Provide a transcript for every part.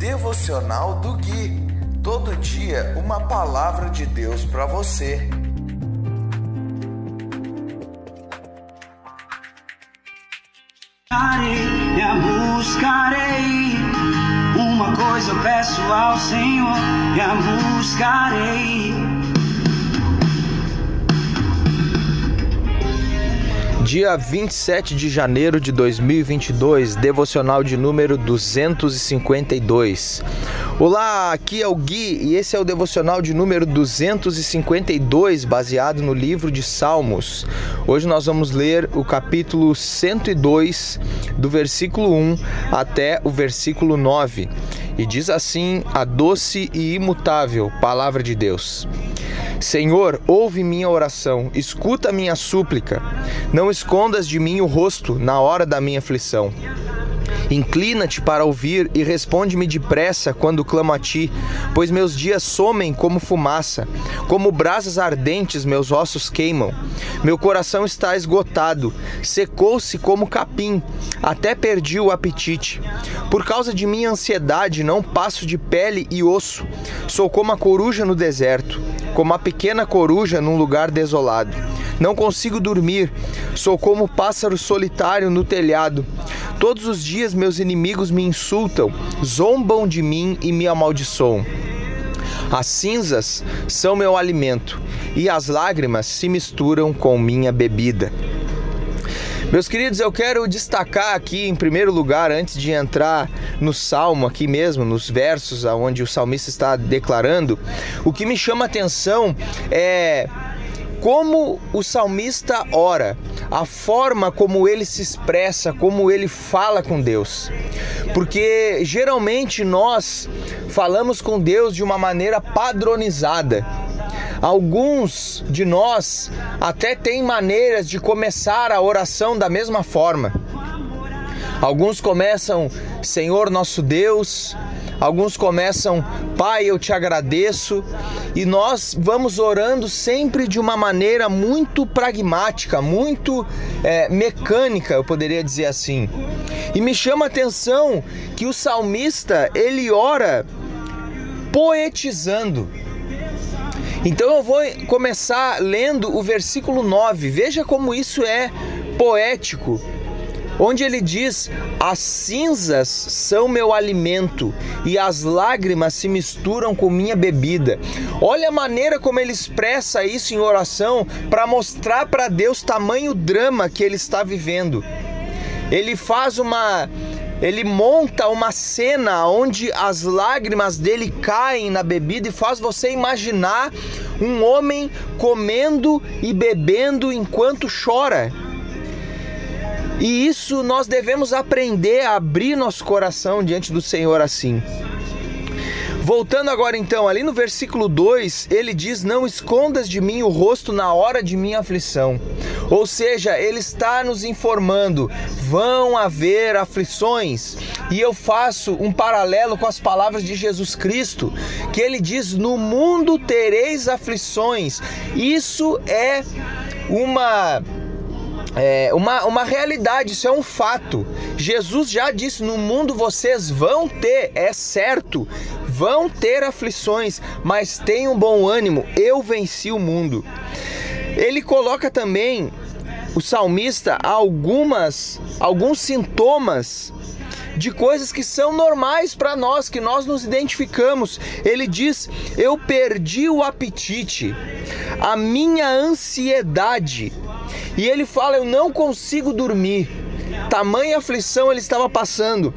Devocional do Gui. Todo dia uma palavra de Deus para você. E buscarei. Uma coisa peço ao Senhor, e buscarei Dia 27 de janeiro de 2022, devocional de número 252. Olá, aqui é o Gui e esse é o devocional de número 252, baseado no livro de Salmos. Hoje nós vamos ler o capítulo 102, do versículo 1 até o versículo 9. E diz assim a doce e imutável palavra de Deus. Senhor, ouve minha oração, escuta minha súplica. Não escondas de mim o rosto na hora da minha aflição. Inclina-te para ouvir e responde-me depressa quando clamo a ti, pois meus dias somem como fumaça, como brasas ardentes meus ossos queimam. Meu coração está esgotado, secou-se como capim, até perdi o apetite. Por causa de minha ansiedade, não passo de pele e osso. Sou como a coruja no deserto, como a pequena coruja num lugar desolado. Não consigo dormir, sou como pássaro solitário no telhado. Todos os dias meus inimigos me insultam, zombam de mim e me amaldiçoam. As cinzas são meu alimento e as lágrimas se misturam com minha bebida. Meus queridos, eu quero destacar aqui em primeiro lugar, antes de entrar no salmo aqui mesmo, nos versos onde o salmista está declarando, o que me chama atenção é como o salmista ora, a forma como ele se expressa, como ele fala com Deus. Porque geralmente nós falamos com Deus de uma maneira padronizada. Alguns de nós até têm maneiras de começar a oração da mesma forma. Alguns começam Senhor nosso Deus, Alguns começam, Pai, eu te agradeço, e nós vamos orando sempre de uma maneira muito pragmática, muito é, mecânica, eu poderia dizer assim. E me chama a atenção que o salmista ele ora poetizando. Então eu vou começar lendo o versículo 9. Veja como isso é poético onde ele diz: As cinzas são meu alimento e as lágrimas se misturam com minha bebida. Olha a maneira como ele expressa isso em oração para mostrar para Deus tamanho drama que ele está vivendo. Ele faz uma ele monta uma cena onde as lágrimas dele caem na bebida e faz você imaginar um homem comendo e bebendo enquanto chora. E isso nós devemos aprender a abrir nosso coração diante do Senhor assim. Voltando agora então, ali no versículo 2, ele diz: Não escondas de mim o rosto na hora de minha aflição. Ou seja, ele está nos informando: vão haver aflições. E eu faço um paralelo com as palavras de Jesus Cristo, que ele diz: No mundo tereis aflições. Isso é uma é uma, uma realidade, isso é um fato. Jesus já disse: no mundo vocês vão ter, é certo, vão ter aflições, mas tenham bom ânimo, eu venci o mundo. Ele coloca também, o salmista, algumas, alguns sintomas de coisas que são normais para nós, que nós nos identificamos. Ele diz: Eu perdi o apetite, a minha ansiedade e ele fala: Eu não consigo dormir. Tamanha aflição ele estava passando.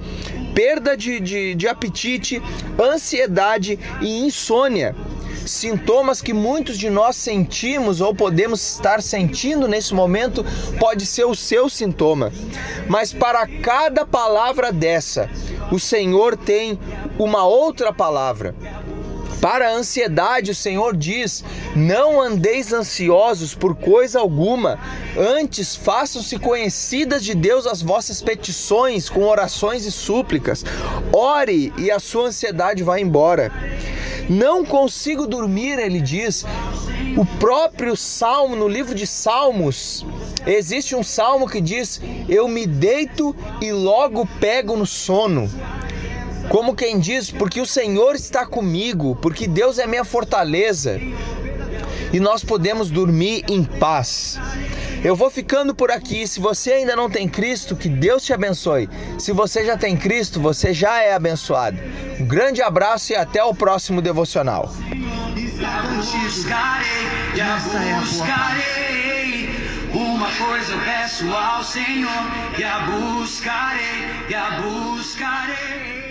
Perda de, de, de apetite, ansiedade e insônia sintomas que muitos de nós sentimos ou podemos estar sentindo nesse momento, pode ser o seu sintoma. Mas para cada palavra dessa, o Senhor tem uma outra palavra. Para a ansiedade, o Senhor diz: Não andeis ansiosos por coisa alguma, antes façam-se conhecidas de Deus as vossas petições com orações e súplicas. Ore e a sua ansiedade vai embora. Não consigo dormir, ele diz. O próprio salmo, no livro de Salmos, existe um salmo que diz: Eu me deito e logo pego no sono. Como quem diz, porque o Senhor está comigo, porque Deus é minha fortaleza. E nós podemos dormir em paz. Eu vou ficando por aqui. Se você ainda não tem Cristo, que Deus te abençoe. Se você já tem Cristo, você já é abençoado. Um grande abraço e até o próximo devocional. Uma coisa eu peço ao Senhor, e a buscarei, e a buscarei.